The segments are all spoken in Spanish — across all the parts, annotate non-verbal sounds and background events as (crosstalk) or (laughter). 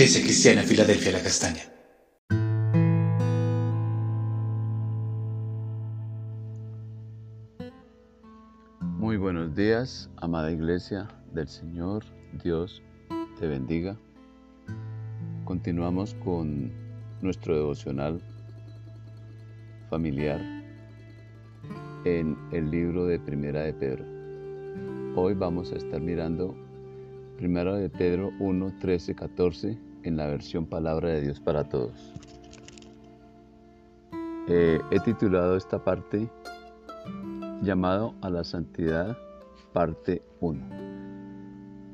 Iglesia Cristiana Filadelfia La Castaña. Muy buenos días, amada Iglesia del Señor, Dios te bendiga. Continuamos con nuestro devocional familiar en el libro de Primera de Pedro. Hoy vamos a estar mirando Primera de Pedro 1, 13, 14 en la versión Palabra de Dios para Todos. Eh, he titulado esta parte llamado a la santidad, parte 1.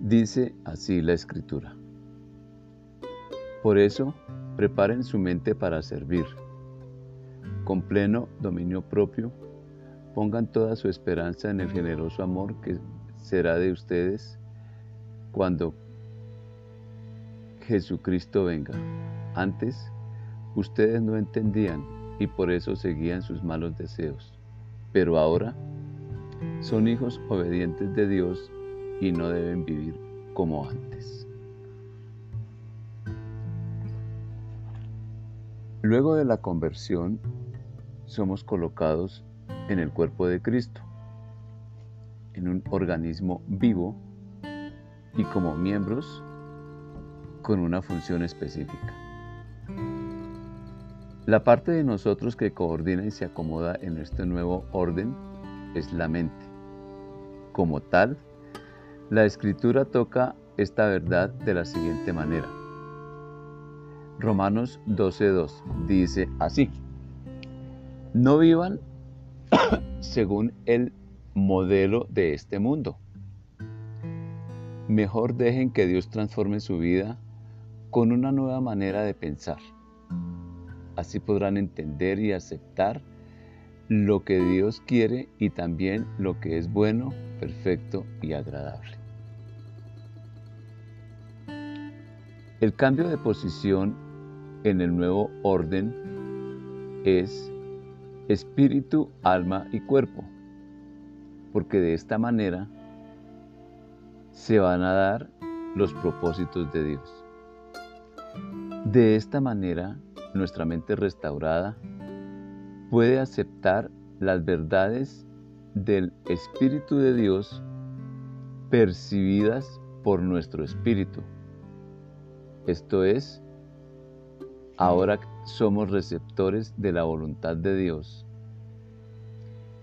Dice así la escritura. Por eso, preparen su mente para servir. Con pleno dominio propio, pongan toda su esperanza en el generoso amor que será de ustedes cuando Jesucristo venga. Antes, ustedes no entendían y por eso seguían sus malos deseos. Pero ahora son hijos obedientes de Dios y no deben vivir como antes. Luego de la conversión, somos colocados en el cuerpo de Cristo, en un organismo vivo y como miembros con una función específica. La parte de nosotros que coordina y se acomoda en este nuevo orden es la mente. Como tal, la escritura toca esta verdad de la siguiente manera. Romanos 12.2 dice así, no vivan (coughs) según el modelo de este mundo. Mejor dejen que Dios transforme su vida con una nueva manera de pensar. Así podrán entender y aceptar lo que Dios quiere y también lo que es bueno, perfecto y agradable. El cambio de posición en el nuevo orden es espíritu, alma y cuerpo, porque de esta manera se van a dar los propósitos de Dios. De esta manera, nuestra mente restaurada puede aceptar las verdades del Espíritu de Dios percibidas por nuestro espíritu. Esto es, ahora somos receptores de la voluntad de Dios.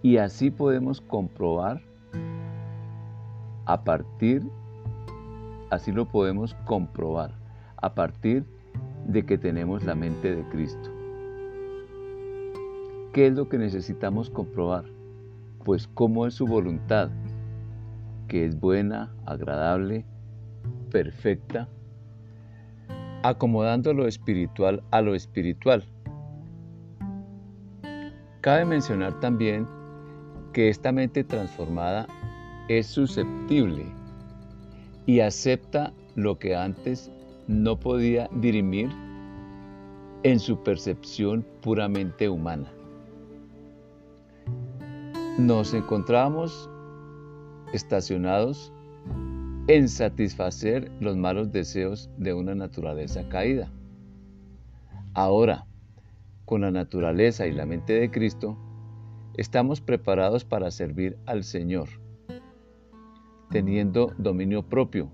Y así podemos comprobar a partir, así lo podemos comprobar a partir de que tenemos la mente de Cristo. ¿Qué es lo que necesitamos comprobar? Pues cómo es su voluntad, que es buena, agradable, perfecta, acomodando lo espiritual a lo espiritual. Cabe mencionar también que esta mente transformada es susceptible y acepta lo que antes no podía dirimir en su percepción puramente humana. Nos encontramos estacionados en satisfacer los malos deseos de una naturaleza caída. Ahora, con la naturaleza y la mente de Cristo, estamos preparados para servir al Señor, teniendo dominio propio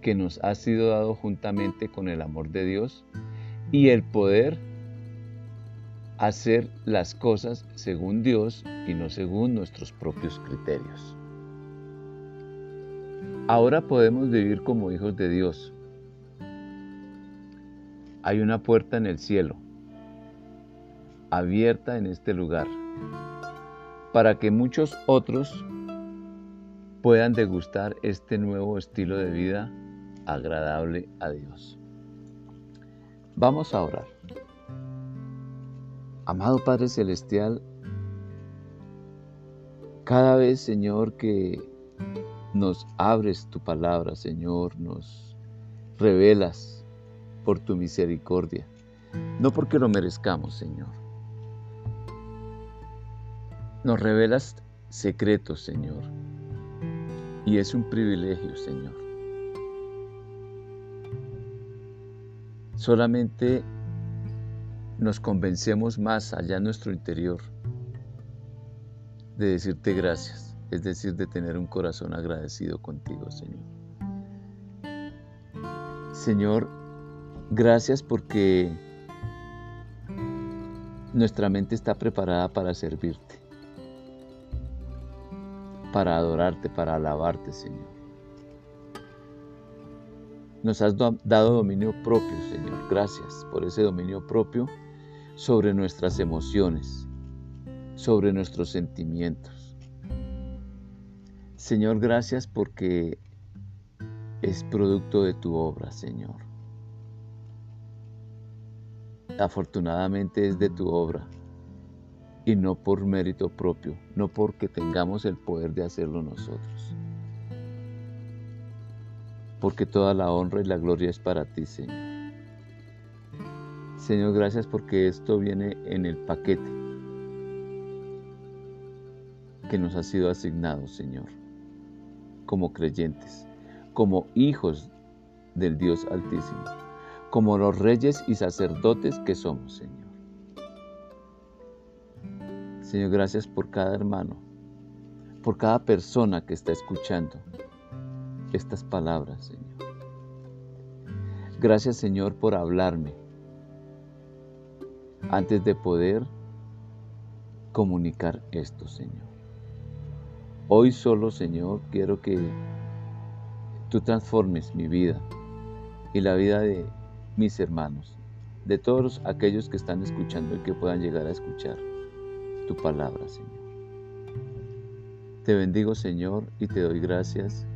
que nos ha sido dado juntamente con el amor de Dios y el poder hacer las cosas según Dios y no según nuestros propios criterios. Ahora podemos vivir como hijos de Dios. Hay una puerta en el cielo, abierta en este lugar, para que muchos otros puedan degustar este nuevo estilo de vida agradable a Dios. Vamos a orar. Amado Padre Celestial, cada vez, Señor, que nos abres tu palabra, Señor, nos revelas por tu misericordia, no porque lo merezcamos, Señor. Nos revelas secretos, Señor, y es un privilegio, Señor. Solamente nos convencemos más allá en nuestro interior de decirte gracias, es decir, de tener un corazón agradecido contigo, Señor. Señor, gracias porque nuestra mente está preparada para servirte, para adorarte, para alabarte, Señor. Nos has dado dominio propio, Señor. Gracias por ese dominio propio sobre nuestras emociones, sobre nuestros sentimientos. Señor, gracias porque es producto de tu obra, Señor. Afortunadamente es de tu obra y no por mérito propio, no porque tengamos el poder de hacerlo nosotros. Porque toda la honra y la gloria es para ti, Señor. Señor, gracias porque esto viene en el paquete que nos ha sido asignado, Señor, como creyentes, como hijos del Dios Altísimo, como los reyes y sacerdotes que somos, Señor. Señor, gracias por cada hermano, por cada persona que está escuchando estas palabras, Señor. Gracias, Señor, por hablarme antes de poder comunicar esto, Señor. Hoy solo, Señor, quiero que tú transformes mi vida y la vida de mis hermanos, de todos aquellos que están escuchando y que puedan llegar a escuchar tu palabra, Señor. Te bendigo, Señor, y te doy gracias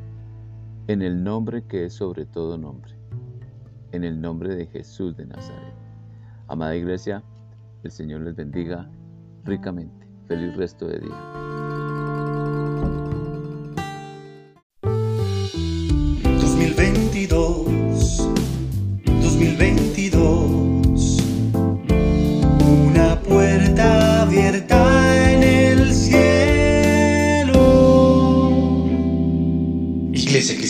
en el nombre que es sobre todo nombre, en el nombre de Jesús de Nazaret. Amada iglesia, el Señor les bendiga ricamente. Feliz resto de día. 2022.